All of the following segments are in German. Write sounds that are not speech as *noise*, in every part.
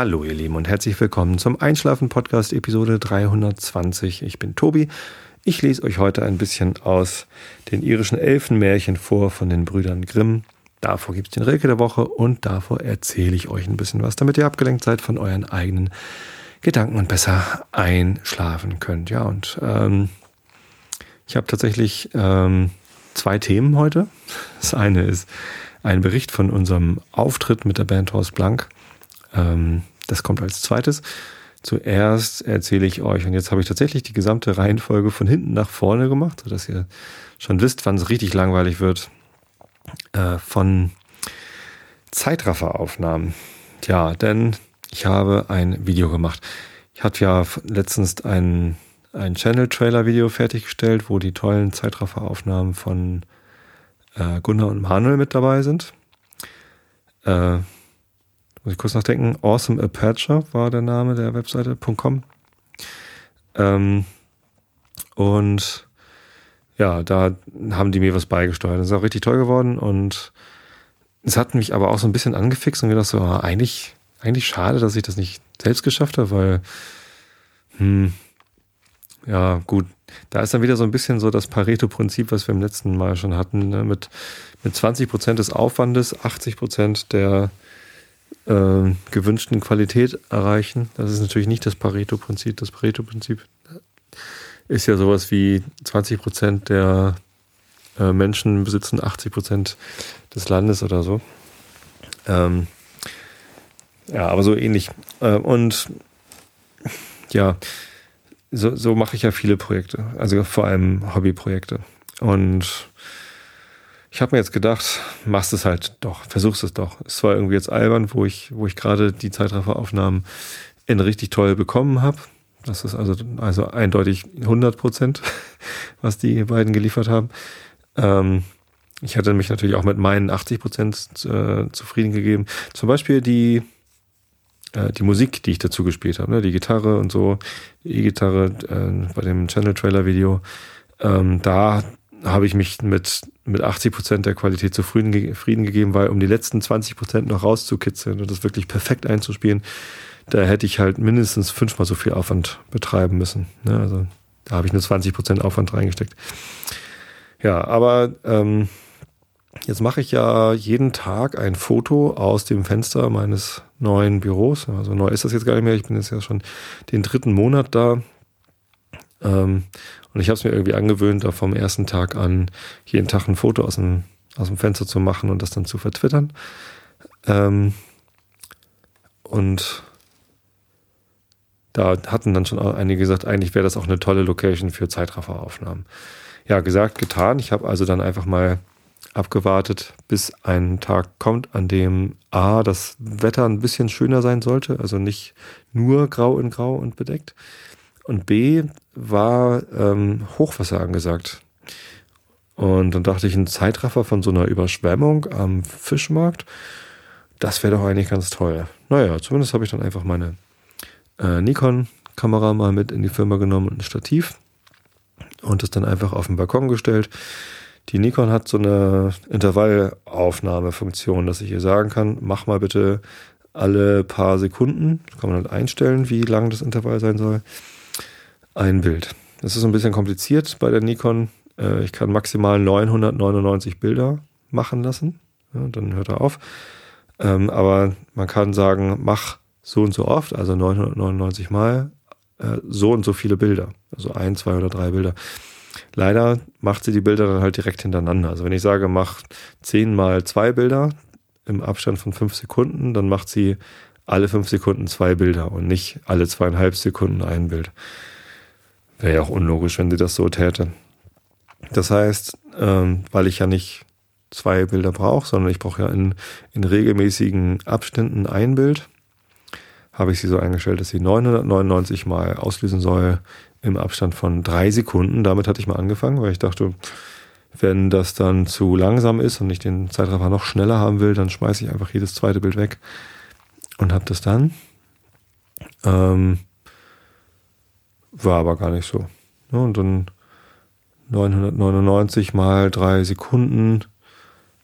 Hallo ihr Lieben und herzlich willkommen zum Einschlafen Podcast Episode 320. Ich bin Tobi. Ich lese euch heute ein bisschen aus den irischen Elfenmärchen vor von den Brüdern Grimm. Davor gibt es den Rilke der Woche und davor erzähle ich euch ein bisschen was, damit ihr abgelenkt seid von euren eigenen Gedanken und besser einschlafen könnt. Ja, und ähm, ich habe tatsächlich ähm, zwei Themen heute. Das eine ist ein Bericht von unserem Auftritt mit der Band Horst Blank. Ähm, das kommt als zweites. Zuerst erzähle ich euch, und jetzt habe ich tatsächlich die gesamte Reihenfolge von hinten nach vorne gemacht, sodass ihr schon wisst, wann es richtig langweilig wird, äh, von Zeitrafferaufnahmen. Ja, denn ich habe ein Video gemacht. Ich hatte ja letztens ein, ein Channel-Trailer-Video fertiggestellt, wo die tollen Zeitrafferaufnahmen von äh, Gunnar und Manuel mit dabei sind. Äh, muss ich kurz nachdenken. Awesome Aperture war der Name der Webseite.com. Ähm, und ja, da haben die mir was beigesteuert. Das ist auch richtig toll geworden und es hat mich aber auch so ein bisschen angefixt und gedacht so, ah, eigentlich, eigentlich schade, dass ich das nicht selbst geschafft habe, weil, hm, ja, gut, da ist dann wieder so ein bisschen so das Pareto-Prinzip, was wir im letzten Mal schon hatten, ne? mit, mit 20 Prozent des Aufwandes, 80 Prozent der äh, gewünschten Qualität erreichen. Das ist natürlich nicht das Pareto-Prinzip. Das Pareto-Prinzip ist ja sowas wie 20 Prozent der äh, Menschen besitzen 80 Prozent des Landes oder so. Ähm, ja, aber so ähnlich. Äh, und ja, so, so mache ich ja viele Projekte, also vor allem Hobbyprojekte. Und ich habe mir jetzt gedacht, machst es halt doch, versuchst es doch. Es war irgendwie jetzt albern, wo ich, wo ich gerade die Zeitrafferaufnahmen in richtig toll bekommen habe. Das ist also, also eindeutig 100 Prozent, *laughs* was die beiden geliefert haben. Ähm, ich hatte mich natürlich auch mit meinen 80 Prozent äh, zufrieden gegeben. Zum Beispiel die, äh, die Musik, die ich dazu gespielt habe, ne? die Gitarre und so, die E-Gitarre äh, bei dem Channel-Trailer-Video. Ähm, da habe ich mich mit, mit 80 Prozent der Qualität zufrieden, gegeben, weil um die letzten 20 Prozent noch rauszukitzeln und das wirklich perfekt einzuspielen, da hätte ich halt mindestens fünfmal so viel Aufwand betreiben müssen. Ne? Also da habe ich nur 20 Prozent Aufwand reingesteckt. Ja, aber ähm, jetzt mache ich ja jeden Tag ein Foto aus dem Fenster meines neuen Büros. Also neu ist das jetzt gar nicht mehr. Ich bin jetzt ja schon den dritten Monat da. Ähm, und ich habe es mir irgendwie angewöhnt, da vom ersten Tag an jeden Tag ein Foto aus dem, aus dem Fenster zu machen und das dann zu vertwittern. Ähm, und da hatten dann schon einige gesagt, eigentlich wäre das auch eine tolle Location für Zeitrafferaufnahmen. Ja, gesagt, getan. Ich habe also dann einfach mal abgewartet, bis ein Tag kommt, an dem A, das Wetter ein bisschen schöner sein sollte, also nicht nur grau in grau und bedeckt. Und B, war ähm, Hochwasser angesagt. Und dann dachte ich, ein Zeitraffer von so einer Überschwemmung am Fischmarkt, das wäre doch eigentlich ganz toll. Naja, zumindest habe ich dann einfach meine äh, Nikon-Kamera mal mit in die Firma genommen und ein Stativ und das dann einfach auf den Balkon gestellt. Die Nikon hat so eine Intervallaufnahmefunktion, dass ich ihr sagen kann, mach mal bitte alle paar Sekunden, das kann man halt einstellen, wie lang das Intervall sein soll ein Bild. Das ist ein bisschen kompliziert bei der Nikon. Äh, ich kann maximal 999 Bilder machen lassen. Ja, dann hört er auf. Ähm, aber man kann sagen, mach so und so oft, also 999 Mal, äh, so und so viele Bilder. Also ein, zwei oder drei Bilder. Leider macht sie die Bilder dann halt direkt hintereinander. Also wenn ich sage, mach 10 mal zwei Bilder im Abstand von fünf Sekunden, dann macht sie alle fünf Sekunden zwei Bilder und nicht alle zweieinhalb Sekunden ein Bild. Wäre ja auch unlogisch, wenn sie das so täte. Das heißt, ähm, weil ich ja nicht zwei Bilder brauche, sondern ich brauche ja in, in regelmäßigen Abständen ein Bild, habe ich sie so eingestellt, dass sie 999 mal auslösen soll im Abstand von drei Sekunden. Damit hatte ich mal angefangen, weil ich dachte, wenn das dann zu langsam ist und ich den Zeitraffer noch schneller haben will, dann schmeiße ich einfach jedes zweite Bild weg und habe das dann. Ähm, war aber gar nicht so. Und dann 999 mal drei Sekunden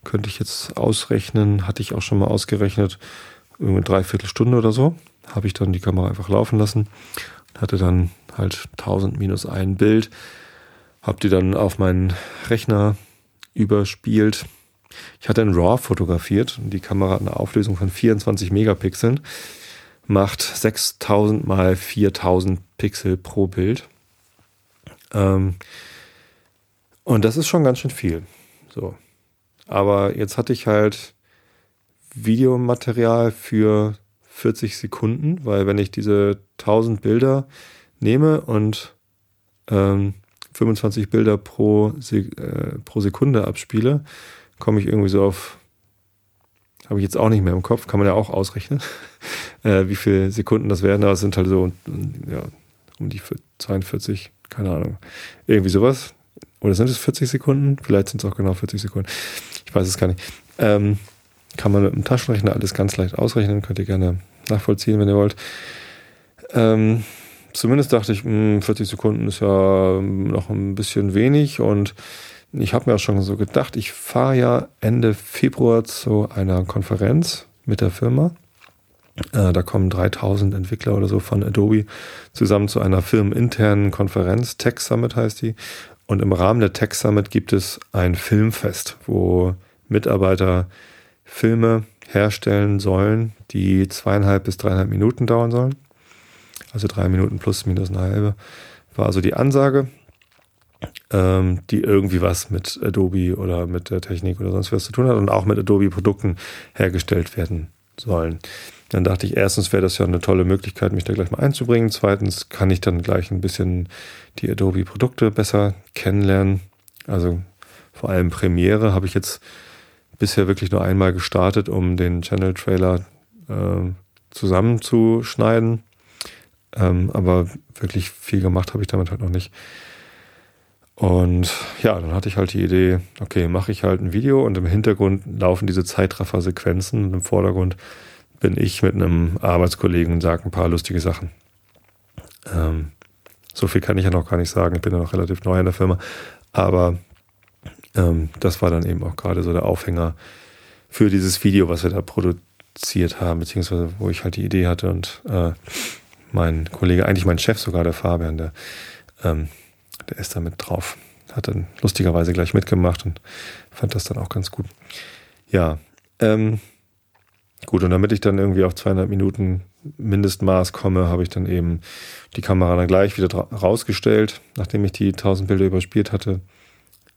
könnte ich jetzt ausrechnen, hatte ich auch schon mal ausgerechnet, irgendwie dreiviertel Stunde oder so. habe ich dann die Kamera einfach laufen lassen. Hatte dann halt 1000 minus ein Bild. Habe die dann auf meinen Rechner überspielt. Ich hatte in RAW fotografiert und die Kamera hat eine Auflösung von 24 Megapixeln. Macht 6000 mal 4000 Pixel pro Bild. Ähm, und das ist schon ganz schön viel. So. Aber jetzt hatte ich halt Videomaterial für 40 Sekunden, weil wenn ich diese 1000 Bilder nehme und ähm, 25 Bilder pro, Se äh, pro Sekunde abspiele, komme ich irgendwie so auf, habe ich jetzt auch nicht mehr im Kopf, kann man ja auch ausrechnen, *laughs* äh, wie viele Sekunden das werden, aber es sind halt so ja, um die 42, keine Ahnung, irgendwie sowas. Oder sind es 40 Sekunden? Vielleicht sind es auch genau 40 Sekunden. Ich weiß es gar nicht. Ähm, kann man mit dem Taschenrechner alles ganz leicht ausrechnen, könnt ihr gerne nachvollziehen, wenn ihr wollt. Ähm, zumindest dachte ich, mh, 40 Sekunden ist ja noch ein bisschen wenig und ich habe mir auch schon so gedacht, ich fahre ja Ende Februar zu einer Konferenz mit der Firma. Äh, da kommen 3000 Entwickler oder so von Adobe zusammen zu einer firmeninternen Konferenz. Tech Summit heißt die. Und im Rahmen der Tech Summit gibt es ein Filmfest, wo Mitarbeiter Filme herstellen sollen, die zweieinhalb bis dreieinhalb Minuten dauern sollen. Also drei Minuten plus minus eine halbe war also die Ansage, ähm, die irgendwie was mit Adobe oder mit der Technik oder sonst was zu tun hat und auch mit Adobe-Produkten hergestellt werden sollen. Dann dachte ich, erstens wäre das ja eine tolle Möglichkeit, mich da gleich mal einzubringen. Zweitens kann ich dann gleich ein bisschen die Adobe-Produkte besser kennenlernen. Also vor allem Premiere habe ich jetzt bisher wirklich nur einmal gestartet, um den Channel-Trailer äh, zusammenzuschneiden. Ähm, aber wirklich viel gemacht habe ich damit halt noch nicht. Und ja, dann hatte ich halt die Idee, okay, mache ich halt ein Video und im Hintergrund laufen diese Zeitraffer-Sequenzen und im Vordergrund bin ich mit einem Arbeitskollegen und sage ein paar lustige Sachen. Ähm, so viel kann ich ja noch gar nicht sagen. Ich bin ja noch relativ neu in der Firma. Aber ähm, das war dann eben auch gerade so der Aufhänger für dieses Video, was wir da produziert haben, beziehungsweise wo ich halt die Idee hatte und äh, mein Kollege, eigentlich mein Chef sogar, der Fabian, der, ähm, der ist da mit drauf. Hat dann lustigerweise gleich mitgemacht und fand das dann auch ganz gut. Ja, ähm, gut, und damit ich dann irgendwie auf 200 Minuten Mindestmaß komme, habe ich dann eben die Kamera dann gleich wieder rausgestellt, nachdem ich die 1000 Bilder überspielt hatte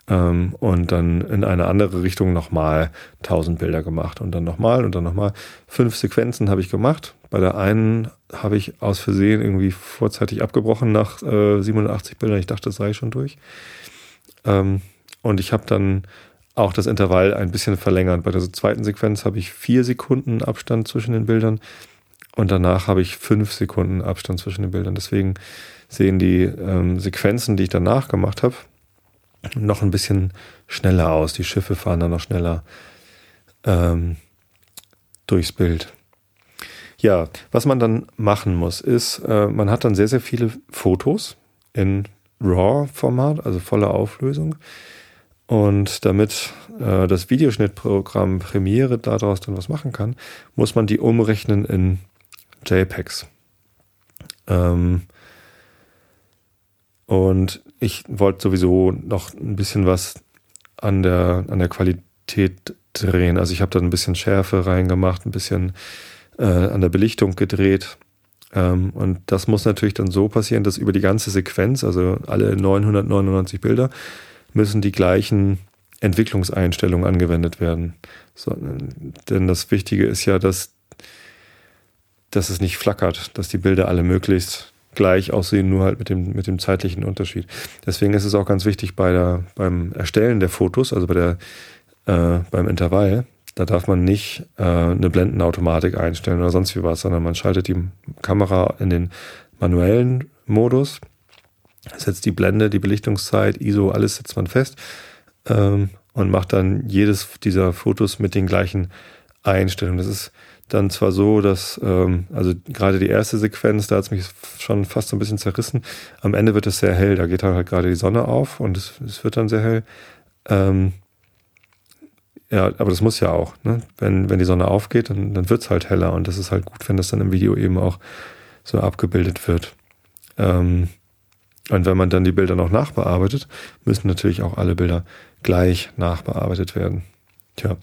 ähm, und dann in eine andere Richtung nochmal 1000 Bilder gemacht und dann nochmal und dann nochmal. Fünf Sequenzen habe ich gemacht. Bei der einen habe ich aus Versehen irgendwie vorzeitig abgebrochen nach äh, 87 Bildern. Ich dachte, das sei schon durch. Ähm, und ich habe dann auch das Intervall ein bisschen verlängert. Bei der zweiten Sequenz habe ich vier Sekunden Abstand zwischen den Bildern und danach habe ich fünf Sekunden Abstand zwischen den Bildern. Deswegen sehen die ähm, Sequenzen, die ich danach gemacht habe, noch ein bisschen schneller aus. Die Schiffe fahren dann noch schneller ähm, durchs Bild. Ja, was man dann machen muss, ist, äh, man hat dann sehr, sehr viele Fotos in RAW-Format, also voller Auflösung. Und damit äh, das Videoschnittprogramm Premiere daraus dann was machen kann, muss man die umrechnen in JPEGs. Ähm, und ich wollte sowieso noch ein bisschen was an der, an der Qualität drehen. Also ich habe da ein bisschen Schärfe reingemacht, ein bisschen äh, an der Belichtung gedreht. Ähm, und das muss natürlich dann so passieren, dass über die ganze Sequenz, also alle 999 Bilder, müssen die gleichen Entwicklungseinstellungen angewendet werden. So, denn das Wichtige ist ja, dass, dass es nicht flackert, dass die Bilder alle möglichst gleich aussehen, nur halt mit dem, mit dem zeitlichen Unterschied. Deswegen ist es auch ganz wichtig bei der, beim Erstellen der Fotos, also bei der, äh, beim Intervall, da darf man nicht äh, eine Blendenautomatik einstellen oder sonst wie was, sondern man schaltet die Kamera in den manuellen Modus, setzt die Blende, die Belichtungszeit, ISO, alles setzt man fest ähm, und macht dann jedes dieser Fotos mit den gleichen Einstellungen. Das ist dann zwar so, dass, ähm, also gerade die erste Sequenz, da hat es mich schon fast so ein bisschen zerrissen. Am Ende wird es sehr hell, da geht halt gerade die Sonne auf und es, es wird dann sehr hell. Ähm, Ja, aber das muss ja auch. Ne? Wenn, wenn die Sonne aufgeht, dann, dann wird es halt heller und das ist halt gut, wenn das dann im Video eben auch so abgebildet wird. Ähm, und wenn man dann die Bilder noch nachbearbeitet, müssen natürlich auch alle Bilder gleich nachbearbeitet werden. Tja,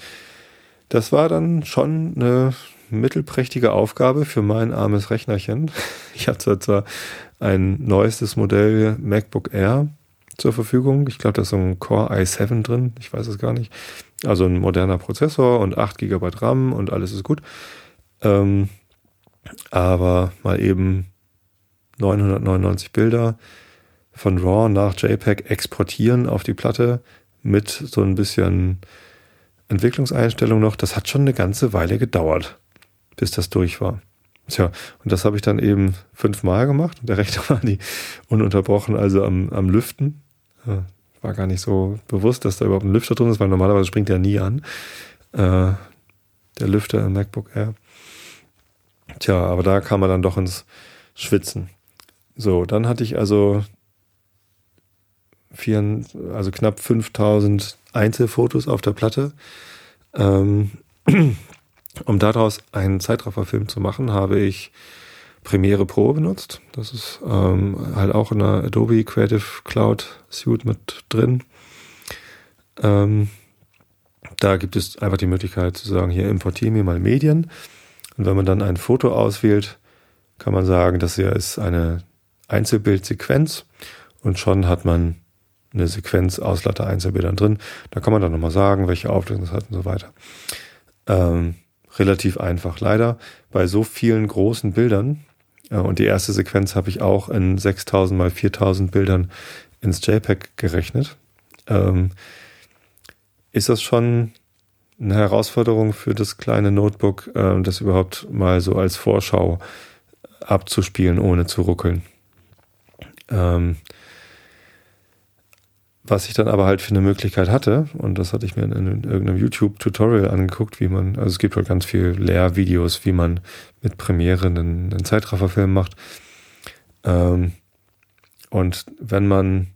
das war dann schon eine mittelprächtige Aufgabe für mein armes Rechnerchen. Ich hatte zwar ein neuestes Modell MacBook Air zur Verfügung. Ich glaube, da ist so ein Core i7 drin. Ich weiß es gar nicht. Also ein moderner Prozessor und 8 GB RAM und alles ist gut. Ähm, aber mal eben 999 Bilder von RAW nach JPEG exportieren auf die Platte mit so ein bisschen Entwicklungseinstellung noch. Das hat schon eine ganze Weile gedauert, bis das durch war. Tja, und das habe ich dann eben fünfmal gemacht. Der Rechner *laughs* war die ununterbrochen, also am, am Lüften. War gar nicht so bewusst, dass da überhaupt ein Lüfter drin ist, weil normalerweise springt der nie an. Äh, der Lüfter im MacBook Air. Tja, aber da kam man dann doch ins Schwitzen. So, dann hatte ich also vier, also knapp 5000 Einzelfotos auf der Platte. Ähm, *clears throat* um daraus einen Zeitrafferfilm zu machen, habe ich Premiere Pro benutzt. Das ist ähm, halt auch in der Adobe Creative Cloud Suite mit drin. Ähm, da gibt es einfach die Möglichkeit zu sagen, hier importiere mir mal Medien. Und wenn man dann ein Foto auswählt, kann man sagen, das hier ist eine Einzelbildsequenz und schon hat man eine Sequenz aus Latte Einzelbildern drin. Da kann man dann nochmal sagen, welche Auflösung es hat und so weiter. Ähm, relativ einfach. Leider bei so vielen großen Bildern, äh, und die erste Sequenz habe ich auch in 6000 mal 4000 Bildern ins JPEG gerechnet, ähm, ist das schon eine Herausforderung für das kleine Notebook, äh, das überhaupt mal so als Vorschau abzuspielen, ohne zu ruckeln. Ähm, was ich dann aber halt für eine Möglichkeit hatte, und das hatte ich mir in, in irgendeinem YouTube-Tutorial angeguckt, wie man, also es gibt halt ganz viel Lehrvideos, wie man mit Premiere einen, einen Zeitrafferfilm macht. Ähm, und wenn man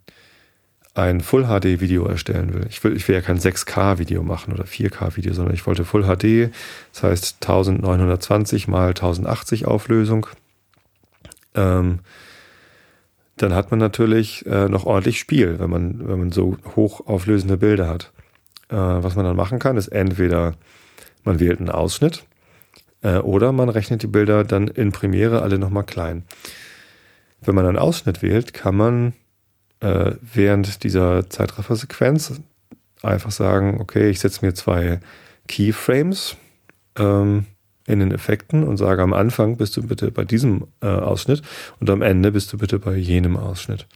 ein Full HD Video erstellen will. Ich will, ich will ja kein 6K Video machen oder 4K Video, sondern ich wollte Full HD, das heißt 1920 mal 1080 Auflösung. Ähm, dann hat man natürlich äh, noch ordentlich Spiel, wenn man, wenn man so hochauflösende Bilder hat. Äh, was man dann machen kann, ist entweder man wählt einen Ausschnitt äh, oder man rechnet die Bilder dann in Premiere alle nochmal klein. Wenn man einen Ausschnitt wählt, kann man äh, während dieser Zeitraffer-Sequenz einfach sagen, okay, ich setze mir zwei Keyframes ähm, in den Effekten und sage am Anfang bist du bitte bei diesem äh, Ausschnitt und am Ende bist du bitte bei jenem Ausschnitt.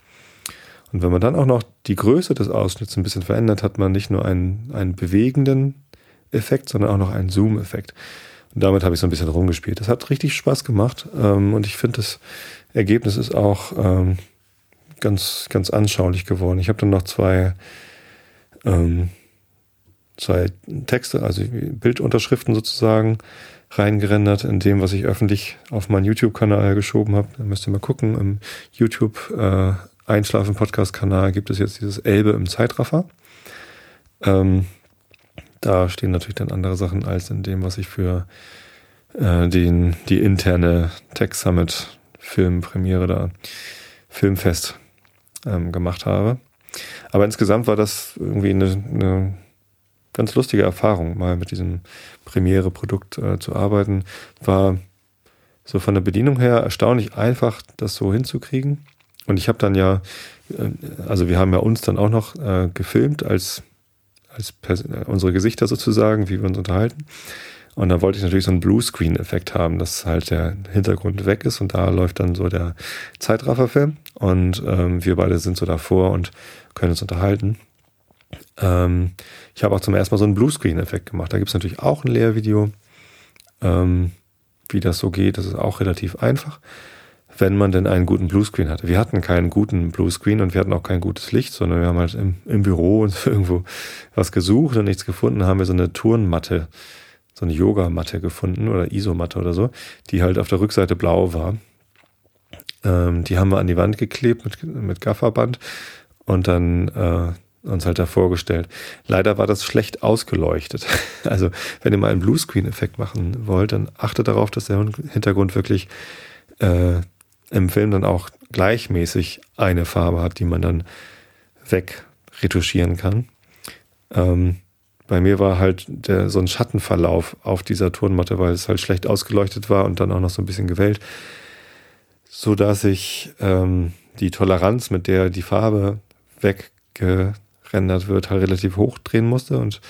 Und wenn man dann auch noch die Größe des Ausschnitts ein bisschen verändert, hat man nicht nur einen, einen bewegenden Effekt, sondern auch noch einen Zoom-Effekt. Und damit habe ich so ein bisschen rumgespielt. Das hat richtig Spaß gemacht ähm, und ich finde, das Ergebnis ist auch ähm, ganz, ganz anschaulich geworden. Ich habe dann noch zwei, ähm, zwei Texte, also Bildunterschriften sozusagen, reingerendert in dem, was ich öffentlich auf meinen YouTube-Kanal geschoben habe. Da müsst ihr mal gucken. Im YouTube äh, Einschlafen-Podcast-Kanal gibt es jetzt dieses Elbe im Zeitraffer. Ähm, da stehen natürlich dann andere Sachen als in dem, was ich für äh, den, die interne Tech Summit Filmpremiere da Filmfest ähm, gemacht habe. Aber insgesamt war das irgendwie eine, eine ganz lustige Erfahrung, mal mit diesem Premiere-Produkt äh, zu arbeiten. War so von der Bedienung her erstaunlich einfach, das so hinzukriegen. Und ich habe dann ja, äh, also wir haben ja uns dann auch noch äh, gefilmt als, als äh, unsere Gesichter sozusagen, wie wir uns unterhalten. Und da wollte ich natürlich so einen Bluescreen-Effekt haben, dass halt der Hintergrund weg ist und da läuft dann so der Zeitrafferfilm und ähm, wir beide sind so davor und können uns unterhalten. Ähm, ich habe auch zum ersten Mal so einen Bluescreen-Effekt gemacht. Da gibt es natürlich auch ein Lehrvideo, ähm, wie das so geht. Das ist auch relativ einfach, wenn man denn einen guten Bluescreen hatte. Wir hatten keinen guten Bluescreen und wir hatten auch kein gutes Licht, sondern wir haben halt im, im Büro uns *laughs* irgendwo was gesucht und nichts gefunden, haben wir so eine Turnmatte, so eine Yogamatte gefunden oder Isomatte oder so, die halt auf der Rückseite blau war. Ähm, die haben wir an die Wand geklebt mit, mit Gafferband und dann äh, uns halt da vorgestellt. Leider war das schlecht ausgeleuchtet. *laughs* Also, wenn ihr mal einen Bluescreen-Effekt machen wollt, dann achtet darauf, dass der Hintergrund wirklich äh, im Film dann auch gleichmäßig eine Farbe hat, die man dann wegretuschieren kann. Ähm, bei mir war halt der, so ein Schattenverlauf auf dieser Turnmatte, weil es halt schlecht ausgeleuchtet war und dann auch noch so ein bisschen gewellt, so dass ich ähm, die Toleranz, mit der die Farbe weggerendert wird, halt relativ hoch drehen musste und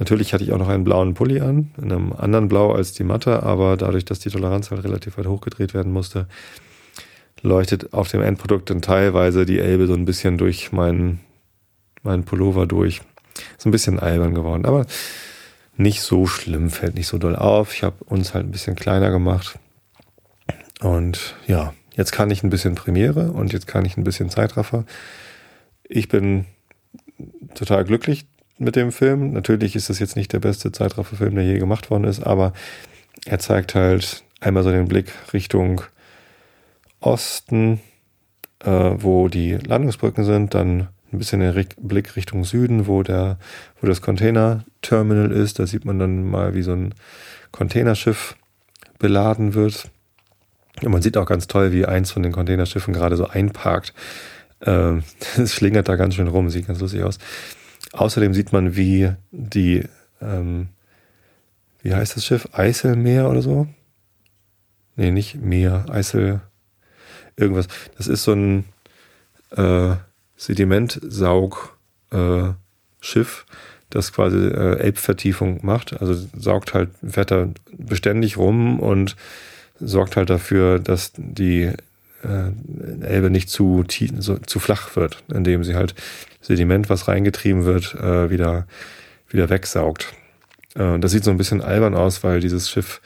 Natürlich hatte ich auch noch einen blauen Pulli an, in einem anderen Blau als die Matte, aber dadurch, dass die Toleranz halt relativ weit hochgedreht werden musste, leuchtet auf dem Endprodukt dann teilweise die Elbe so ein bisschen durch meinen, meinen Pullover durch. Ist ein bisschen albern geworden, aber nicht so schlimm, fällt nicht so doll auf. Ich habe uns halt ein bisschen kleiner gemacht. Und ja, jetzt kann ich ein bisschen Premiere und jetzt kann ich ein bisschen Zeitraffer. Ich bin total glücklich mit dem Film. Natürlich ist das jetzt nicht der beste Zeitrafferfilm, der je gemacht worden ist, aber er zeigt halt einmal so den Blick Richtung Osten, äh, wo die Landungsbrücken sind, dann ein bisschen den Blick Richtung Süden, wo der, wo das Container-Terminal ist. Da sieht man dann mal, wie so ein Containerschiff beladen wird. Und man sieht auch ganz toll, wie eins von den Containerschiffen gerade so einparkt. *laughs* Ähm, das schlingert da ganz schön rum, sieht ganz lustig aus. Außerdem sieht man, wie die, ähm, wie heißt das Schiff? Eiselmeer oder so? Nee, nicht Meer, Eisel, irgendwas. Das ist so ein äh, Sedimentsaug äh, das quasi äh, Elbvertiefung macht. Also saugt halt, fährt da beständig rum und sorgt halt dafür, dass die äh, Elbe nicht zu, so, zu flach wird, indem sie halt Sediment, was reingetrieben wird, äh, wieder, wieder wegsaugt. Äh, das sieht so ein bisschen albern aus, weil dieses Schiff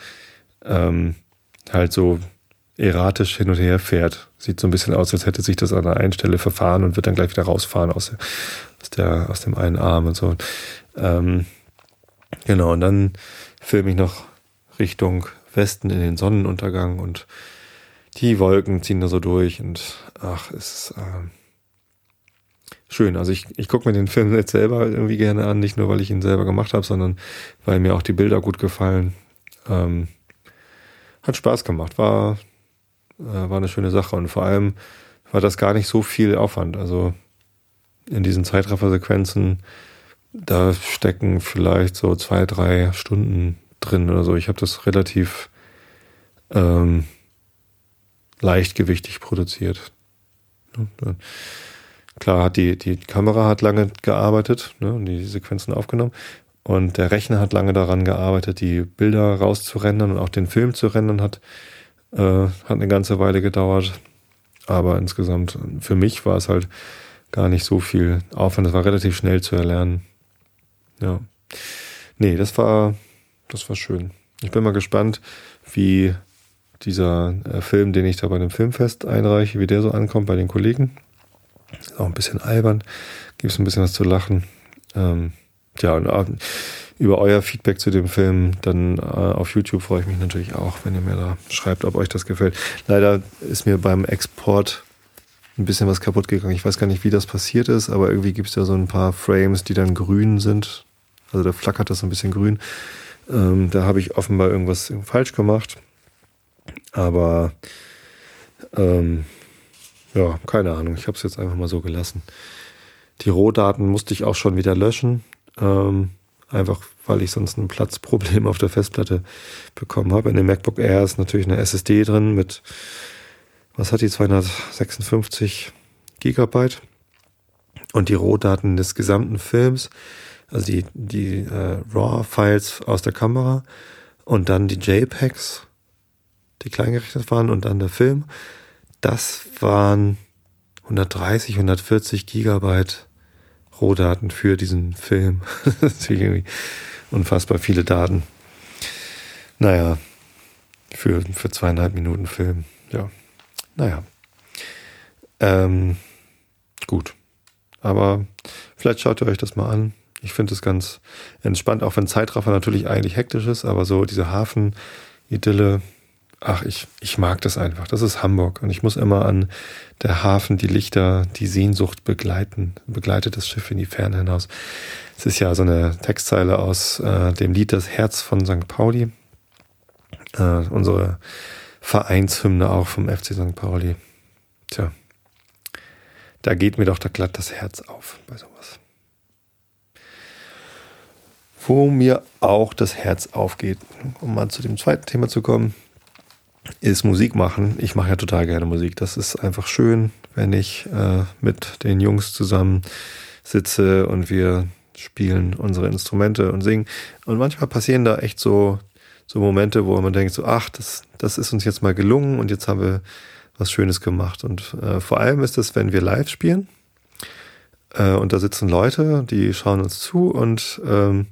ähm, halt so erratisch hin und her fährt. Sieht so ein bisschen aus, als hätte sich das an der einen Stelle verfahren und wird dann gleich wieder rausfahren aus, aus, der, aus dem einen Arm und so. Ähm, genau, und dann filme ich noch Richtung Westen in den Sonnenuntergang und die Wolken ziehen da so durch und ach, ist äh, schön. Also ich, ich gucke mir den Film jetzt selber irgendwie gerne an, nicht nur weil ich ihn selber gemacht habe, sondern weil mir auch die Bilder gut gefallen. Ähm, hat Spaß gemacht, war, äh, war eine schöne Sache und vor allem war das gar nicht so viel Aufwand. Also in diesen Zeitraffer-Sequenzen, da stecken vielleicht so zwei, drei Stunden drin oder so. Ich habe das relativ ähm, leichtgewichtig produziert. Klar hat die, die Kamera hat lange gearbeitet ne, und die Sequenzen aufgenommen. Und der Rechner hat lange daran gearbeitet, die Bilder rauszurendern und auch den Film zu rendern hat, äh, hat eine ganze Weile gedauert. Aber insgesamt, für mich war es halt gar nicht so viel Aufwand. Es war relativ schnell zu erlernen. Ja. Nee, das war, das war schön. Ich bin mal gespannt, wie dieser äh, Film, den ich da bei dem Filmfest einreiche, wie der so ankommt bei den Kollegen. Ist auch ein bisschen albern, gibt es ein bisschen was zu lachen. Ähm, ja, und äh, über euer Feedback zu dem Film, dann äh, auf YouTube freue ich mich natürlich auch, wenn ihr mir da schreibt, ob euch das gefällt. Leider ist mir beim Export ein bisschen was kaputt gegangen. Ich weiß gar nicht, wie das passiert ist, aber irgendwie gibt es da so ein paar Frames, die dann grün sind. Also da flackert das so ein bisschen grün. Ähm, da habe ich offenbar irgendwas falsch gemacht. Aber ähm, ja, keine Ahnung. Ich habe es jetzt einfach mal so gelassen. Die Rohdaten musste ich auch schon wieder löschen. Ähm, einfach weil ich sonst ein Platzproblem *laughs* auf der Festplatte bekommen habe. In dem MacBook Air ist natürlich eine SSD drin mit, was hat die, 256 Gigabyte. Und die Rohdaten des gesamten Films, also die, die äh, RAW-Files aus der Kamera und dann die JPEGs die kleingerechnet waren und dann der Film. Das waren 130, 140 Gigabyte Rohdaten für diesen Film. *laughs* das ist irgendwie unfassbar viele Daten. Naja, für, für zweieinhalb Minuten Film. Ja, naja. Ähm, gut. Aber vielleicht schaut ihr euch das mal an. Ich finde es ganz entspannt, auch wenn Zeitraffer natürlich eigentlich hektisch ist, aber so diese Hafen-Idylle ach, ich, ich mag das einfach. Das ist Hamburg. Und ich muss immer an der Hafen die Lichter, die Sehnsucht begleiten, begleitet das Schiff in die Ferne hinaus. Es ist ja so eine Textzeile aus äh, dem Lied Das Herz von St. Pauli. Äh, unsere Vereinshymne auch vom FC St. Pauli. Tja, da geht mir doch da glatt das Herz auf bei sowas. Wo mir auch das Herz aufgeht, um mal zu dem zweiten Thema zu kommen, ist Musik machen. Ich mache ja total gerne Musik. Das ist einfach schön, wenn ich äh, mit den Jungs zusammen sitze und wir spielen unsere Instrumente und singen. Und manchmal passieren da echt so, so Momente, wo man denkt, so, ach, das, das ist uns jetzt mal gelungen und jetzt haben wir was Schönes gemacht. Und äh, vor allem ist es, wenn wir live spielen äh, und da sitzen Leute, die schauen uns zu und ähm,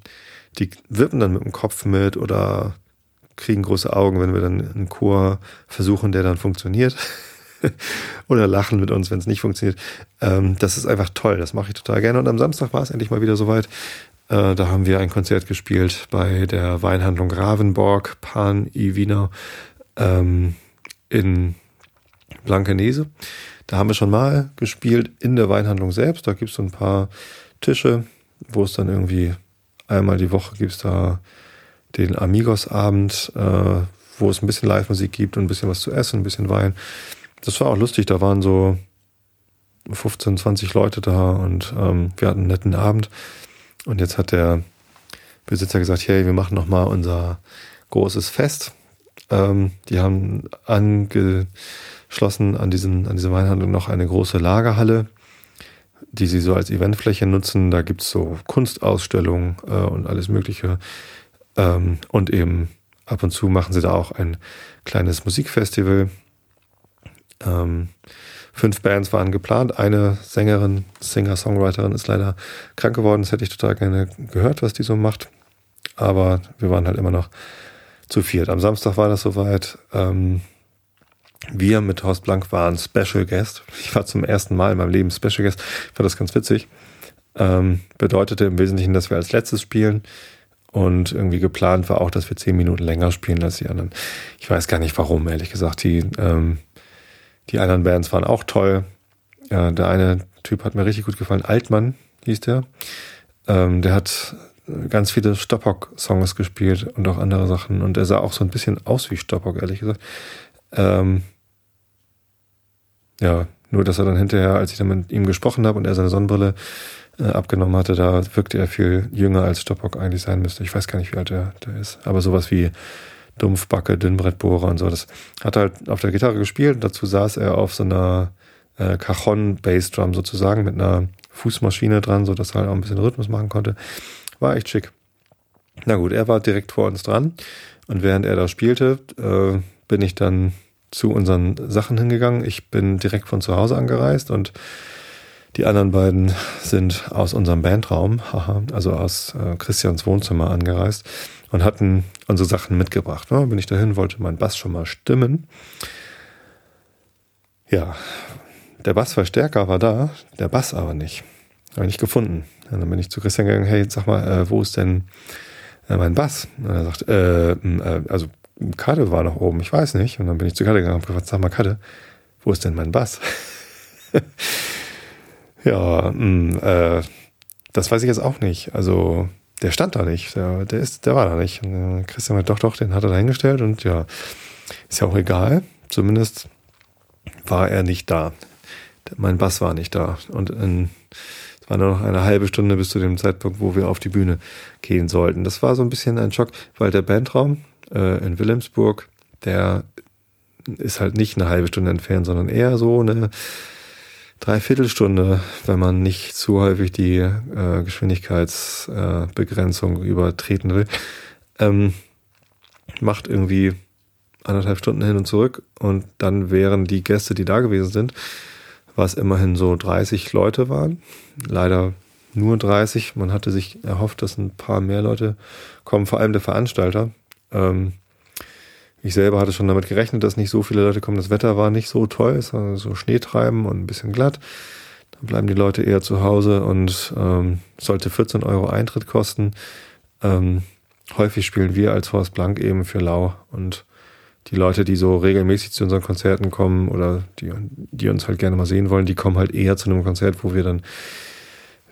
die wippen dann mit dem Kopf mit oder kriegen große Augen, wenn wir dann einen Chor versuchen, der dann funktioniert. *laughs* oder lachen mit uns, wenn es nicht funktioniert. Ähm, das ist einfach toll, das mache ich total gerne. Und am Samstag war es endlich mal wieder soweit. Äh, da haben wir ein Konzert gespielt bei der Weinhandlung Ravenborg, Pan i Wiener ähm, in Blankenese. Da haben wir schon mal gespielt in der Weinhandlung selbst. Da gibt es so ein paar Tische, wo es dann irgendwie einmal die Woche gibt es da den Amigos-Abend, äh, wo es ein bisschen Live-Musik gibt und ein bisschen was zu essen, ein bisschen Wein. Das war auch lustig, da waren so 15, 20 Leute da und ähm, wir hatten einen netten Abend. Und jetzt hat der Besitzer gesagt, hey, wir machen nochmal unser großes Fest. Ähm, die haben angeschlossen an, diesen, an diese Weinhandlung noch eine große Lagerhalle, die sie so als Eventfläche nutzen. Da gibt's so Kunstausstellungen äh, und alles Mögliche. Ähm, und eben ab und zu machen sie da auch ein kleines Musikfestival. Ähm, fünf Bands waren geplant. Eine Sängerin, Singer-Songwriterin ist leider krank geworden. Das hätte ich total gerne gehört, was die so macht. Aber wir waren halt immer noch zu viert. Am Samstag war das soweit. Ähm, wir mit Horst Blank waren Special Guest. Ich war zum ersten Mal in meinem Leben Special Guest. Ich fand das ganz witzig. Ähm, bedeutete im Wesentlichen, dass wir als letztes spielen. Und irgendwie geplant war auch, dass wir zehn Minuten länger spielen als die anderen. Ich weiß gar nicht warum, ehrlich gesagt. Die, ähm, die anderen Bands waren auch toll. Ja, der eine Typ hat mir richtig gut gefallen. Altmann hieß der. Ähm, der hat ganz viele Stoppock-Songs gespielt und auch andere Sachen. Und er sah auch so ein bisschen aus wie Stoppock, ehrlich gesagt. Ähm, ja, nur dass er dann hinterher, als ich dann mit ihm gesprochen habe und er seine Sonnenbrille äh, abgenommen hatte, da wirkte er viel jünger als Stoppock eigentlich sein müsste. Ich weiß gar nicht, wie alt er der ist. Aber sowas wie Dumpfbacke, Dünnbrettbohrer und so, das hat er halt auf der Gitarre gespielt. Und dazu saß er auf so einer äh, Cajon-Bassdrum sozusagen mit einer Fußmaschine dran, so dass er halt auch ein bisschen Rhythmus machen konnte. War echt schick. Na gut, er war direkt vor uns dran. Und während er da spielte, äh, bin ich dann zu unseren Sachen hingegangen. Ich bin direkt von zu Hause angereist und die anderen beiden sind aus unserem Bandraum, also aus äh, Christians Wohnzimmer angereist und hatten unsere Sachen mitgebracht. Ne? Bin ich dahin, wollte mein Bass schon mal stimmen. Ja, der Bassverstärker war da, der Bass aber nicht. Habe ich nicht gefunden. Und dann bin ich zu Christian gegangen, hey, sag mal, äh, wo ist denn äh, mein Bass? Und er sagt, äh, äh, also Kade war noch oben, ich weiß nicht. Und dann bin ich zu Kade gegangen und gefragt, sag mal, Kade, wo ist denn mein Bass? *laughs* ja, mh, hm, äh, das weiß ich jetzt auch nicht. Also, der stand da nicht. Der, der, ist, der war da nicht. Und, äh, Christian hat doch, doch, den hat er da hingestellt und ja, ist ja auch egal. Zumindest war er nicht da. Mein Bass war nicht da. Und in, es war nur noch eine halbe Stunde bis zu dem Zeitpunkt, wo wir auf die Bühne gehen sollten. Das war so ein bisschen ein Schock, weil der Bandraum äh, in Wilhelmsburg, der ist halt nicht eine halbe Stunde entfernt, sondern eher so eine Dreiviertelstunde, wenn man nicht zu häufig die äh, Geschwindigkeitsbegrenzung äh, übertreten will. Ähm, macht irgendwie anderthalb Stunden hin und zurück und dann wären die Gäste, die da gewesen sind, was immerhin so 30 Leute waren. Leider nur 30. Man hatte sich erhofft, dass ein paar mehr Leute kommen, vor allem der Veranstalter. Ähm, ich selber hatte schon damit gerechnet, dass nicht so viele Leute kommen. Das Wetter war nicht so toll, es war so Schneetreiben und ein bisschen glatt. Dann bleiben die Leute eher zu Hause und ähm, sollte 14 Euro Eintritt kosten. Ähm, häufig spielen wir als Horst Blank eben für Lau und die Leute, die so regelmäßig zu unseren Konzerten kommen oder die, die uns halt gerne mal sehen wollen, die kommen halt eher zu einem Konzert, wo wir dann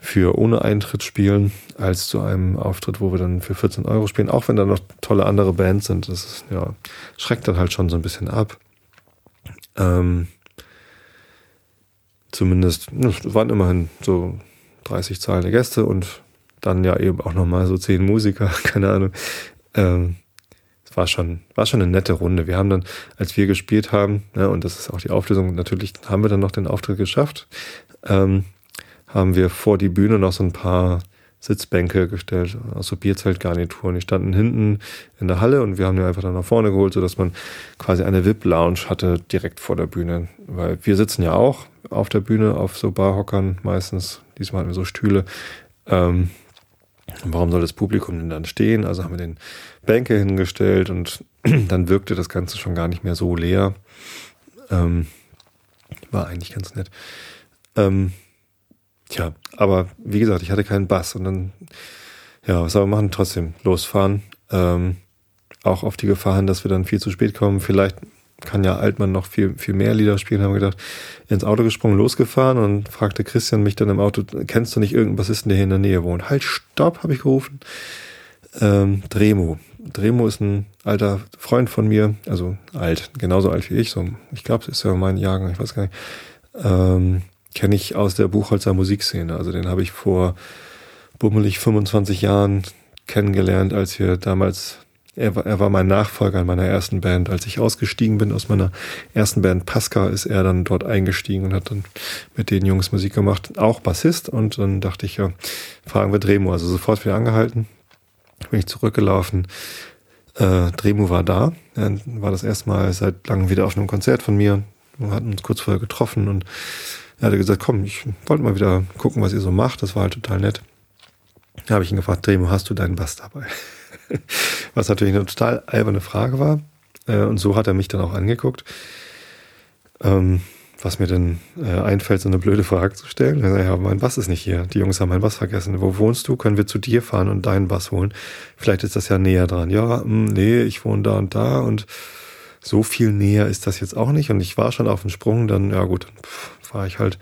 für ohne Eintritt spielen, als zu einem Auftritt, wo wir dann für 14 Euro spielen, auch wenn da noch tolle andere Bands sind. Das ist, ja, schreckt dann halt schon so ein bisschen ab. Ähm, zumindest, es waren immerhin so 30 zahlende Gäste und dann ja eben auch nochmal so 10 Musiker, *laughs* keine Ahnung. Ähm, es war schon, war schon eine nette Runde. Wir haben dann, als wir gespielt haben, ne, und das ist auch die Auflösung, natürlich haben wir dann noch den Auftritt geschafft, ähm, haben wir vor die Bühne noch so ein paar Sitzbänke gestellt, also Bierzeltgarnituren. Die standen hinten in der Halle und wir haben die einfach dann nach vorne geholt, sodass man quasi eine VIP-Lounge hatte direkt vor der Bühne. Weil wir sitzen ja auch auf der Bühne auf so Barhockern meistens. Diesmal hatten wir so Stühle. Ähm, warum soll das Publikum denn dann stehen? Also haben wir den Bänke hingestellt und *clears throat* dann wirkte das Ganze schon gar nicht mehr so leer. Ähm, war eigentlich ganz nett. Ähm, Tja, aber wie gesagt, ich hatte keinen Bass und dann, ja, was soll man machen? Trotzdem losfahren. Ähm, auch auf die Gefahr hin, dass wir dann viel zu spät kommen. Vielleicht kann ja Altmann noch viel, viel mehr Lieder spielen, haben wir gedacht, ins Auto gesprungen, losgefahren und fragte Christian mich dann im Auto, kennst du nicht irgendeinen Bassisten, der hier in der Nähe wohnt? Halt, stopp, habe ich gerufen. Ähm, Dremo. Dremo ist ein alter Freund von mir, also alt, genauso alt wie ich, so, ich glaube, es ist ja mein Jahrgang, ich weiß gar nicht. Ähm, kenne ich aus der Buchholzer Musikszene. Also den habe ich vor bummelig 25 Jahren kennengelernt, als wir damals, er war, er war mein Nachfolger in meiner ersten Band. Als ich ausgestiegen bin aus meiner ersten Band Pasca, ist er dann dort eingestiegen und hat dann mit den Jungs Musik gemacht, auch Bassist. Und dann dachte ich, ja, fragen wir Dremo. Also sofort wieder angehalten, bin ich zurückgelaufen. Äh, Dremo war da, er war das erste Mal seit langem wieder auf einem Konzert von mir. Wir hatten uns kurz vorher getroffen und er hatte gesagt, komm, ich wollte mal wieder gucken, was ihr so macht. Das war halt total nett. Da habe ich ihn gefragt, Dremo, hast du deinen Bass dabei? *laughs* was natürlich eine total alberne Frage war. Äh, und so hat er mich dann auch angeguckt. Ähm, was mir denn äh, einfällt, so eine blöde Frage zu stellen. Ja, mein Bass ist nicht hier. Die Jungs haben meinen Bass vergessen. Wo wohnst du? Können wir zu dir fahren und deinen Bass holen? Vielleicht ist das ja näher dran. Ja, mh, hm, nee, ich wohne da und da und so viel näher ist das jetzt auch nicht. Und ich war schon auf dem Sprung, dann, ja gut, pff, fahre ich halt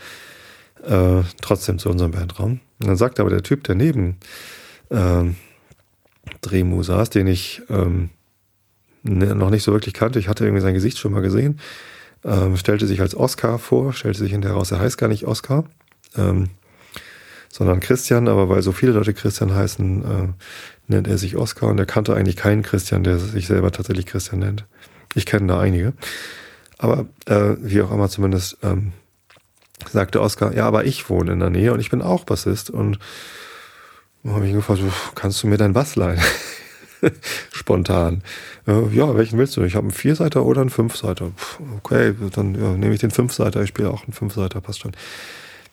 äh, trotzdem zu unserem Bandraum. Und dann sagt aber der Typ, der neben äh, Dremu saß, den ich ähm, ne, noch nicht so wirklich kannte, ich hatte irgendwie sein Gesicht schon mal gesehen, ähm, stellte sich als Oscar vor, stellte sich hinterher raus, er heißt gar nicht Oscar, ähm, sondern Christian, aber weil so viele Leute Christian heißen, äh, nennt er sich Oscar und er kannte eigentlich keinen Christian, der sich selber tatsächlich Christian nennt. Ich kenne da einige. Aber äh, wie auch immer zumindest ähm, sagte Oskar, ja, aber ich wohne in der Nähe und ich bin auch Bassist. Und dann habe ich ihn gefragt, kannst du mir deinen Bass leihen? *laughs* Spontan. Äh, ja, welchen willst du? Ich habe einen Vierseiter oder einen Fünfseiter. Okay, dann ja, nehme ich den Fünfseiter. Ich spiele auch einen Fünfseiter, passt schon.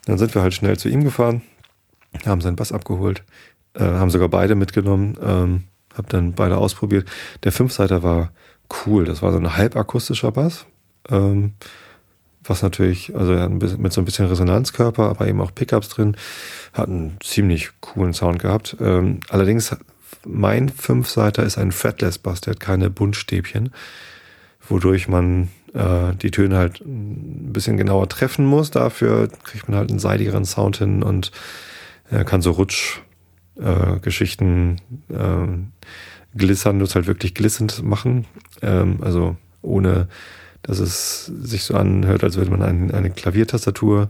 Dann sind wir halt schnell zu ihm gefahren, haben seinen Bass abgeholt, äh, haben sogar beide mitgenommen, ähm, habe dann beide ausprobiert. Der Fünfseiter war cool. Das war so ein halbakustischer Bass. Ähm, was natürlich, also mit so ein bisschen Resonanzkörper, aber eben auch Pickups drin, hat einen ziemlich coolen Sound gehabt. Ähm, allerdings, mein Fünfseiter ist ein Fretless Bass, der hat keine Buntstäbchen, wodurch man äh, die Töne halt ein bisschen genauer treffen muss. Dafür kriegt man halt einen seidigeren Sound hin und äh, kann so Rutschgeschichten äh, das halt wirklich glissend machen. Ähm, also ohne dass es sich so anhört, als würde man ein, eine Klaviertastatur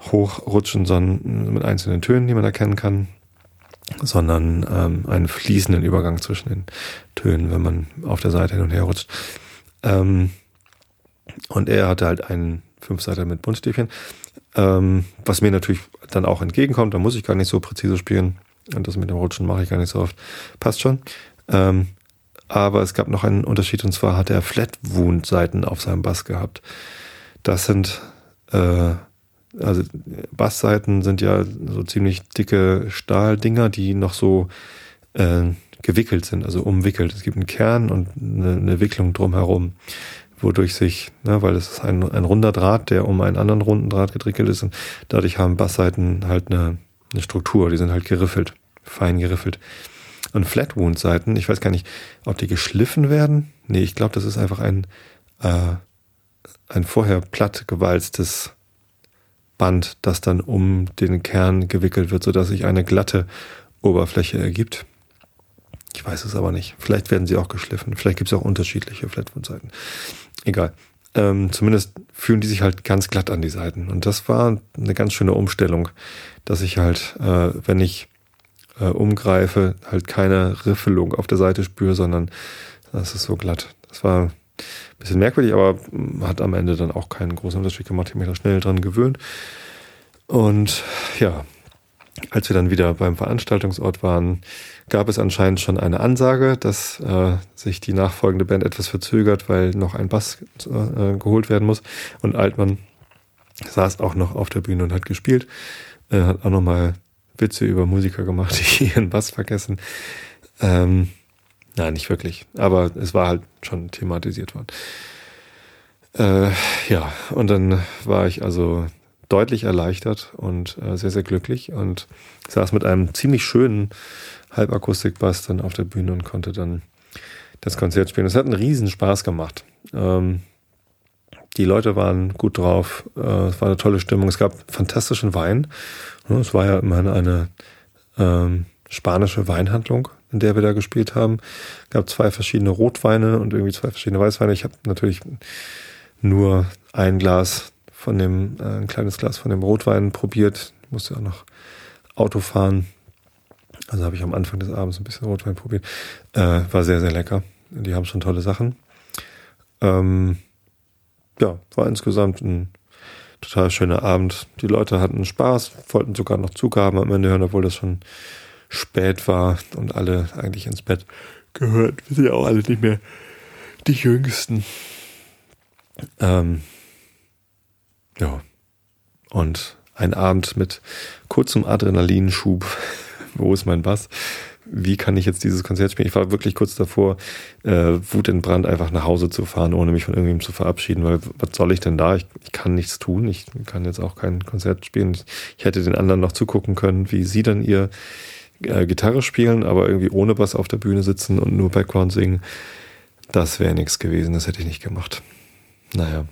hochrutschen, sondern mit einzelnen Tönen, die man erkennen kann, sondern ähm, einen fließenden Übergang zwischen den Tönen, wenn man auf der Seite hin und her rutscht. Ähm, und er hatte halt einen Fünfseiter mit Buntstäbchen, ähm, was mir natürlich dann auch entgegenkommt. Da muss ich gar nicht so präzise spielen. Und das mit dem Rutschen mache ich gar nicht so oft. Passt schon. Ähm, aber es gab noch einen Unterschied und zwar hat er Flat Wound Seiten auf seinem Bass gehabt. Das sind äh, also Bassseiten sind ja so ziemlich dicke Stahldinger, die noch so äh, gewickelt sind, also umwickelt. Es gibt einen Kern und eine, eine Wicklung drumherum, wodurch sich, ne, weil es ist ein, ein runder Draht, der um einen anderen runden Draht getrickelt ist und dadurch haben Bassseiten halt eine, eine Struktur, die sind halt geriffelt, fein geriffelt. Und Flatwound-Seiten, ich weiß gar nicht, ob die geschliffen werden. Nee, ich glaube, das ist einfach ein, äh, ein vorher platt gewalztes Band, das dann um den Kern gewickelt wird, sodass sich eine glatte Oberfläche ergibt. Ich weiß es aber nicht. Vielleicht werden sie auch geschliffen. Vielleicht gibt es auch unterschiedliche Flatwood-Seiten. Egal. Ähm, zumindest fühlen die sich halt ganz glatt an die Seiten. Und das war eine ganz schöne Umstellung, dass ich halt, äh, wenn ich äh, umgreife, halt keine Riffelung auf der Seite spüre, sondern das ist so glatt. Das war ein bisschen merkwürdig, aber hat am Ende dann auch keinen großen Unterschied gemacht. Ich habe mich da schnell dran gewöhnt. Und ja, als wir dann wieder beim Veranstaltungsort waren, gab es anscheinend schon eine Ansage, dass äh, sich die nachfolgende Band etwas verzögert, weil noch ein Bass äh, geholt werden muss. Und Altmann saß auch noch auf der Bühne und hat gespielt, äh, hat auch nochmal Witze über Musiker gemacht, *laughs* die ihren Bass vergessen. Ähm, nein, nicht wirklich, aber es war halt schon thematisiert worden. Äh, ja, und dann war ich also deutlich erleichtert und äh, sehr, sehr glücklich und saß mit einem ziemlich schönen Halbakustikbass dann auf der Bühne und konnte dann das Konzert spielen. Es hat einen riesen Spaß gemacht. Ähm, die Leute waren gut drauf, äh, es war eine tolle Stimmung, es gab fantastischen Wein. Es war ja immerhin eine ähm, spanische Weinhandlung, in der wir da gespielt haben. Es gab zwei verschiedene Rotweine und irgendwie zwei verschiedene Weißweine. Ich habe natürlich nur ein Glas von dem, äh, ein kleines Glas von dem Rotwein probiert. Ich musste auch noch Auto fahren. Also habe ich am Anfang des Abends ein bisschen Rotwein probiert. Äh, war sehr, sehr lecker. Die haben schon tolle Sachen. Ähm, ja, war insgesamt ein total schöner Abend. Die Leute hatten Spaß, wollten sogar noch Zugaben am Ende hören, obwohl das schon spät war und alle eigentlich ins Bett gehört. Wir sind ja auch alle nicht mehr die Jüngsten. Ähm, ja. Und ein Abend mit kurzem Adrenalinschub. *laughs* Wo ist mein Bass? Wie kann ich jetzt dieses Konzert spielen? Ich war wirklich kurz davor, äh, Wut in Brand einfach nach Hause zu fahren, ohne mich von irgendjemandem zu verabschieden, weil was soll ich denn da? Ich, ich kann nichts tun. Ich kann jetzt auch kein Konzert spielen. Ich, ich hätte den anderen noch zugucken können, wie sie dann ihr äh, Gitarre spielen, aber irgendwie ohne Bass auf der Bühne sitzen und nur Background singen. Das wäre nichts gewesen. Das hätte ich nicht gemacht. Naja.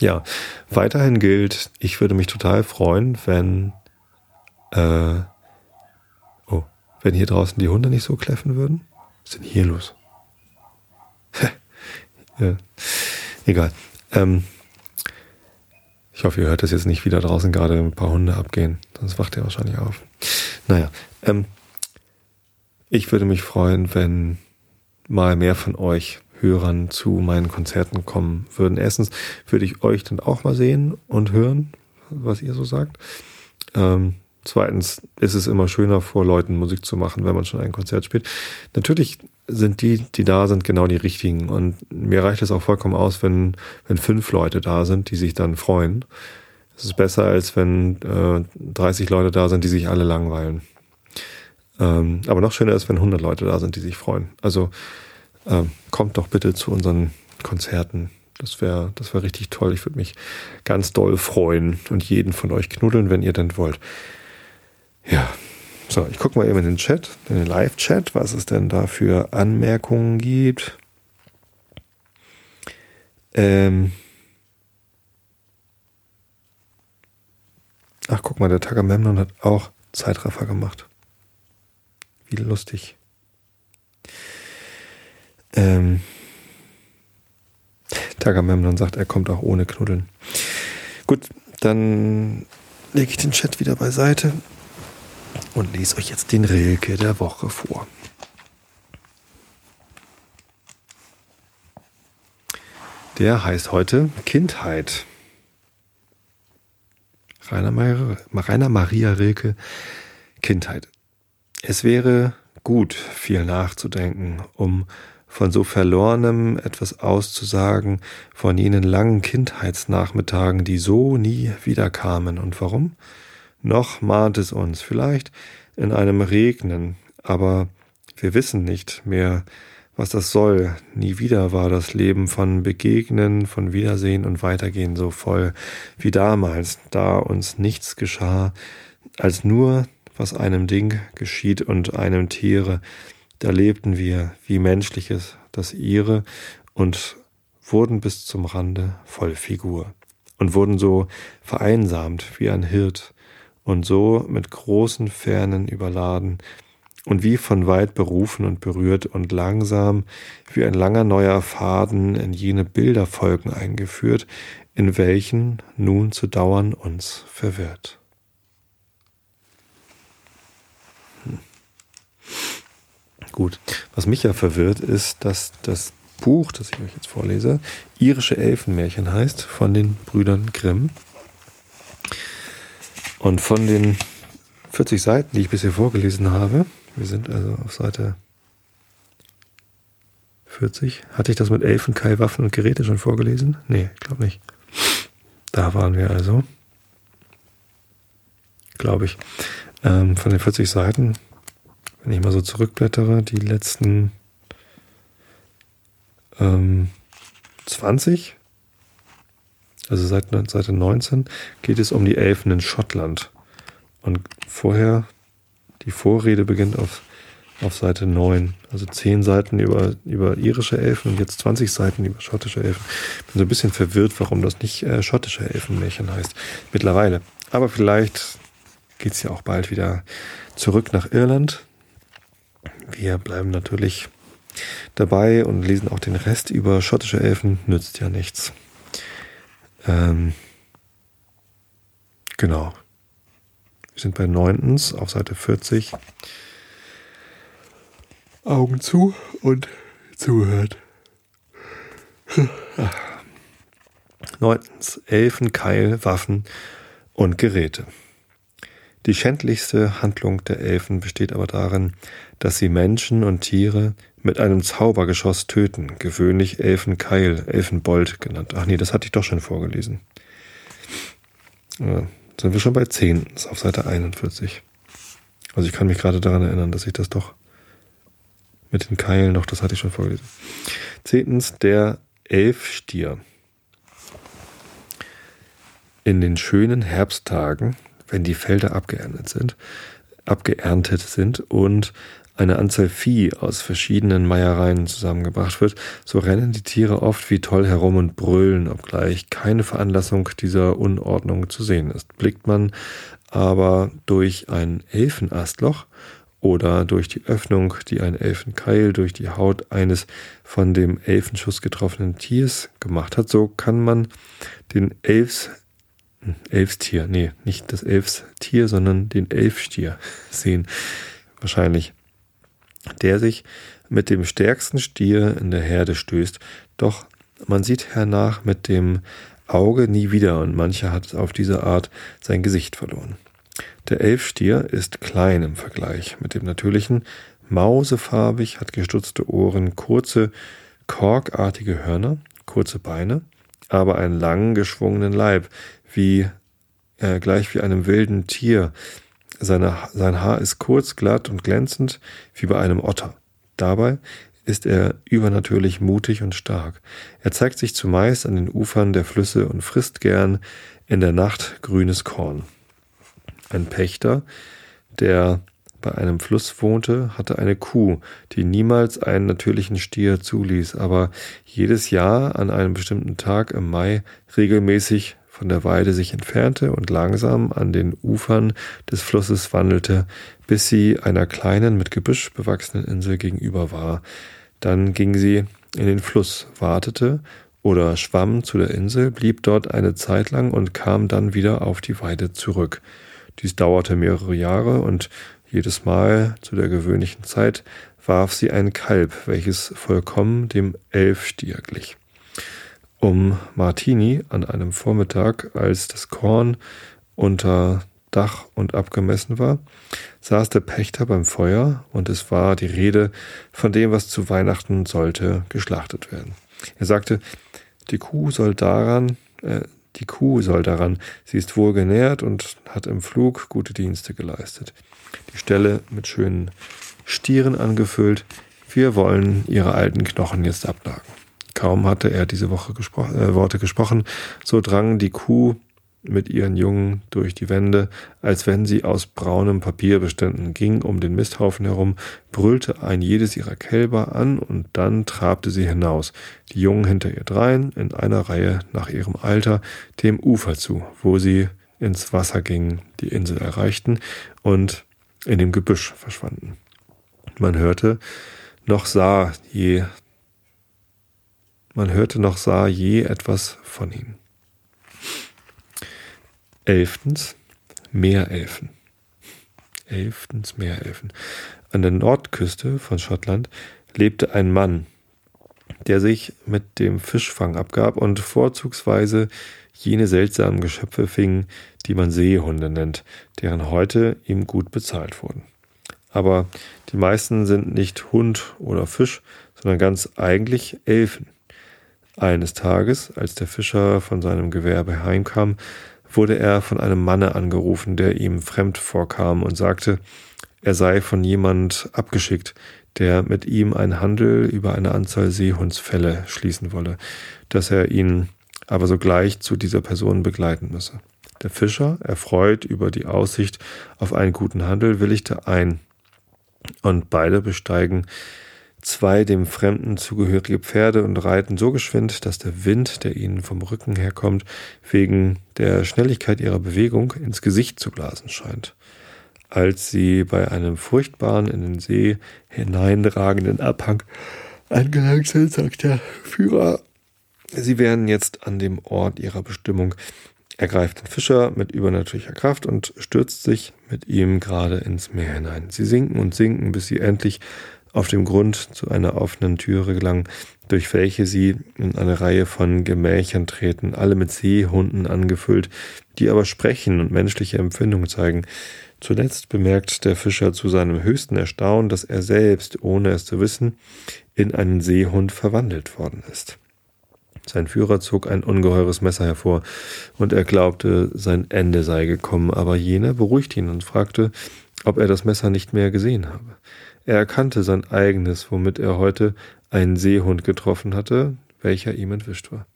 Ja, weiterhin gilt, ich würde mich total freuen, wenn, äh, oh, wenn hier draußen die Hunde nicht so kläffen würden. Was ist denn hier los? *laughs* ja, egal. Ähm, ich hoffe, ihr hört das jetzt nicht wieder draußen gerade ein paar Hunde abgehen, sonst wacht ihr wahrscheinlich auf. Naja, ähm, ich würde mich freuen, wenn mal mehr von euch Hörern zu meinen Konzerten kommen würden. Erstens würde ich euch dann auch mal sehen und hören, was ihr so sagt. Ähm, zweitens ist es immer schöner, vor Leuten Musik zu machen, wenn man schon ein Konzert spielt. Natürlich sind die, die da sind, genau die richtigen. Und mir reicht es auch vollkommen aus, wenn, wenn fünf Leute da sind, die sich dann freuen. Es ist besser, als wenn äh, 30 Leute da sind, die sich alle langweilen. Ähm, aber noch schöner ist, wenn 100 Leute da sind, die sich freuen. Also äh, kommt doch bitte zu unseren Konzerten. Das wäre das wär richtig toll. Ich würde mich ganz doll freuen und jeden von euch knuddeln, wenn ihr denn wollt. Ja, so, ich gucke mal eben in den Chat, in den Live-Chat, was es denn da für Anmerkungen gibt. Ähm Ach, guck mal, der Tagamemnon hat auch Zeitraffer gemacht. Wie lustig. Ähm, Tagamemnon sagt, er kommt auch ohne Knuddeln. Gut, dann lege ich den Chat wieder beiseite und lese euch jetzt den Rilke der Woche vor. Der heißt heute Kindheit. Rainer, Maria, Rainer Maria Rilke, Kindheit. Es wäre gut, viel nachzudenken, um von so Verlorenem etwas auszusagen, von jenen langen Kindheitsnachmittagen, die so nie wiederkamen. Und warum? Noch mahnt es uns, vielleicht in einem Regnen, aber wir wissen nicht mehr, was das soll. Nie wieder war das Leben von Begegnen, von Wiedersehen und Weitergehen so voll wie damals, da uns nichts geschah, als nur was einem Ding geschieht und einem Tiere, da lebten wir wie menschliches, das ihre, und wurden bis zum Rande voll Figur und wurden so vereinsamt wie ein Hirt und so mit großen Fernen überladen und wie von weit berufen und berührt und langsam wie ein langer neuer Faden in jene Bilderfolgen eingeführt, in welchen nun zu dauern uns verwirrt. Gut, was mich ja verwirrt, ist, dass das Buch, das ich euch jetzt vorlese, Irische Elfenmärchen heißt, von den Brüdern Grimm. Und von den 40 Seiten, die ich bisher vorgelesen habe, wir sind also auf Seite 40. Hatte ich das mit Elfenkeil, Waffen und Geräte schon vorgelesen? Nee, ich glaube nicht. Da waren wir also. Glaube ich. Ähm, von den 40 Seiten, wenn ich mal so zurückblättere, die letzten ähm, 20, also seit Seite 19, geht es um die Elfen in Schottland. Und vorher, die Vorrede beginnt auf, auf Seite 9. Also 10 Seiten über, über irische Elfen und jetzt 20 Seiten über schottische Elfen. Bin so ein bisschen verwirrt, warum das nicht äh, schottische Elfenmärchen heißt. Mittlerweile. Aber vielleicht geht es ja auch bald wieder zurück nach Irland. Wir bleiben natürlich dabei und lesen auch den Rest über schottische Elfen, nützt ja nichts. Ähm, genau. Wir sind bei neuntens auf Seite 40. Augen zu und zuhört. Neuntens. Elfen, Keil, Waffen und Geräte. Die schändlichste Handlung der Elfen besteht aber darin, dass sie Menschen und Tiere mit einem Zaubergeschoss töten, gewöhnlich Elfenkeil, Elfenbold genannt. Ach nee, das hatte ich doch schon vorgelesen. Ja, sind wir schon bei 10, ist auf Seite 41. Also ich kann mich gerade daran erinnern, dass ich das doch mit den Keilen noch, das hatte ich schon vorgelesen. Zehntens, der Elfstier. In den schönen Herbsttagen, wenn die Felder abgeerntet sind, abgeerntet sind und eine Anzahl Vieh aus verschiedenen Meiereien zusammengebracht wird, so rennen die Tiere oft wie toll herum und brüllen, obgleich keine Veranlassung dieser Unordnung zu sehen ist. Blickt man aber durch ein Elfenastloch oder durch die Öffnung, die ein Elfenkeil durch die Haut eines von dem Elfenschuss getroffenen Tiers gemacht hat, so kann man den Elfs Elfstier, nee, nicht das Elfstier, sondern den Elfstier sehen. Wahrscheinlich der sich mit dem stärksten Stier in der Herde stößt, doch man sieht hernach mit dem Auge nie wieder und mancher hat auf diese Art sein Gesicht verloren. Der Elfstier ist klein im Vergleich mit dem natürlichen, mausefarbig, hat gestutzte Ohren, kurze, korkartige Hörner, kurze Beine, aber einen langen, geschwungenen Leib, wie äh, gleich wie einem wilden Tier, seine, sein Haar ist kurz, glatt und glänzend wie bei einem Otter. Dabei ist er übernatürlich mutig und stark. Er zeigt sich zumeist an den Ufern der Flüsse und frisst gern in der Nacht grünes Korn. Ein Pächter, der bei einem Fluss wohnte, hatte eine Kuh, die niemals einen natürlichen Stier zuließ, aber jedes Jahr an einem bestimmten Tag im Mai regelmäßig von der Weide sich entfernte und langsam an den Ufern des Flusses wandelte, bis sie einer kleinen, mit Gebüsch bewachsenen Insel gegenüber war. Dann ging sie in den Fluss, wartete oder schwamm zu der Insel, blieb dort eine Zeit lang und kam dann wieder auf die Weide zurück. Dies dauerte mehrere Jahre und jedes Mal zu der gewöhnlichen Zeit warf sie ein Kalb, welches vollkommen dem Elfstier glich um Martini an einem Vormittag, als das Korn unter Dach und abgemessen war, saß der Pächter beim Feuer und es war die Rede von dem, was zu Weihnachten sollte geschlachtet werden. Er sagte, die Kuh soll daran, äh, die Kuh soll daran, sie ist wohl genährt und hat im Flug gute Dienste geleistet. Die Stelle mit schönen Stieren angefüllt, wir wollen ihre alten Knochen jetzt abnagen. Kaum hatte er diese Woche gespro äh, Worte gesprochen, so drang die Kuh mit ihren Jungen durch die Wände, als wenn sie aus braunem Papier beständen, ging um den Misthaufen herum, brüllte ein jedes ihrer Kälber an und dann trabte sie hinaus, die Jungen hinter ihr drein, in einer Reihe nach ihrem Alter, dem Ufer zu, wo sie ins Wasser gingen, die Insel erreichten und in dem Gebüsch verschwanden. Man hörte, noch sah je, man hörte noch sah je etwas von ihnen. Elftens Meerelfen. Elftens Meerelfen. An der Nordküste von Schottland lebte ein Mann, der sich mit dem Fischfang abgab und vorzugsweise jene seltsamen Geschöpfe fing, die man Seehunde nennt, deren Häute ihm gut bezahlt wurden. Aber die meisten sind nicht Hund oder Fisch, sondern ganz eigentlich Elfen. Eines Tages, als der Fischer von seinem Gewerbe heimkam, wurde er von einem Manne angerufen, der ihm fremd vorkam und sagte, er sei von jemand abgeschickt, der mit ihm einen Handel über eine Anzahl Seehundsfälle schließen wolle, dass er ihn aber sogleich zu dieser Person begleiten müsse. Der Fischer, erfreut über die Aussicht auf einen guten Handel, willigte ein, und beide besteigen zwei dem Fremden zugehörige Pferde und reiten so geschwind, dass der Wind, der ihnen vom Rücken herkommt, wegen der Schnelligkeit ihrer Bewegung ins Gesicht zu blasen scheint. Als sie bei einem furchtbaren in den See hineinragenden Abhang angelangt sind, sagt der Führer, sie wären jetzt an dem Ort ihrer Bestimmung. Er greift den Fischer mit übernatürlicher Kraft und stürzt sich mit ihm gerade ins Meer hinein. Sie sinken und sinken, bis sie endlich auf dem Grund zu einer offenen Türe gelangen, durch welche sie in eine Reihe von Gemächern treten, alle mit Seehunden angefüllt, die aber sprechen und menschliche Empfindungen zeigen. Zuletzt bemerkt der Fischer zu seinem höchsten Erstaunen, dass er selbst, ohne es zu wissen, in einen Seehund verwandelt worden ist. Sein Führer zog ein ungeheures Messer hervor, und er glaubte, sein Ende sei gekommen, aber jener beruhigte ihn und fragte, ob er das Messer nicht mehr gesehen habe. Er erkannte sein eigenes, womit er heute einen Seehund getroffen hatte, welcher ihm entwischt war.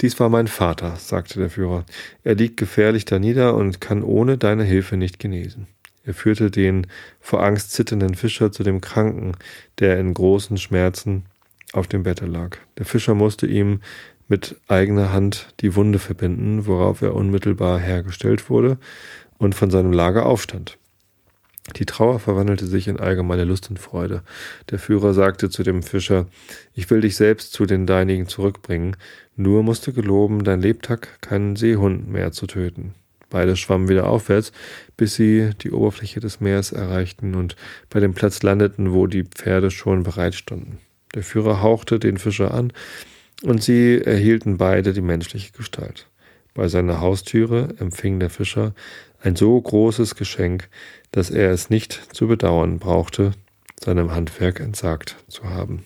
Dies war mein Vater, sagte der Führer. Er liegt gefährlich danieder und kann ohne deine Hilfe nicht genesen. Er führte den vor Angst zitternden Fischer zu dem Kranken, der in großen Schmerzen auf dem Bette lag. Der Fischer musste ihm mit eigener Hand die Wunde verbinden, worauf er unmittelbar hergestellt wurde und von seinem Lager aufstand. Die Trauer verwandelte sich in allgemeine Lust und Freude. Der Führer sagte zu dem Fischer, ich will dich selbst zu den Deinigen zurückbringen, nur musst du geloben, dein Lebtag keinen Seehund mehr zu töten. Beide schwammen wieder aufwärts, bis sie die Oberfläche des Meeres erreichten und bei dem Platz landeten, wo die Pferde schon bereit standen. Der Führer hauchte den Fischer an, und sie erhielten beide die menschliche Gestalt. Bei seiner Haustüre empfing der Fischer ein so großes Geschenk, dass er es nicht zu bedauern brauchte, seinem Handwerk entsagt zu haben.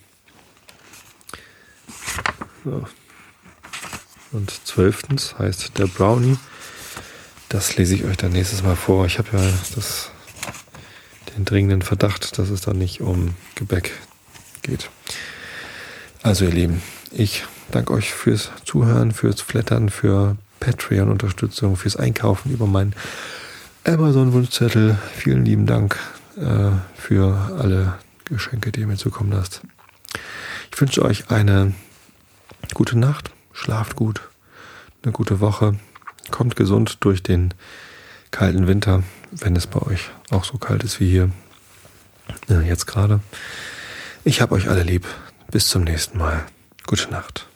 So. Und zwölftens heißt der Brownie. Das lese ich euch dann nächstes Mal vor. Ich habe ja das, den dringenden Verdacht, dass es dann nicht um Gebäck geht. Also ihr Lieben, ich danke euch fürs Zuhören, fürs Flattern, für Patreon-Unterstützung, fürs Einkaufen über meinen Amazon-Wunschzettel. Vielen lieben Dank äh, für alle Geschenke, die ihr mir zukommen lasst. Ich wünsche euch eine gute Nacht, schlaft gut, eine gute Woche, kommt gesund durch den kalten Winter, wenn es bei euch auch so kalt ist wie hier äh, jetzt gerade. Ich habe euch alle lieb. Bis zum nächsten Mal. Gute Nacht.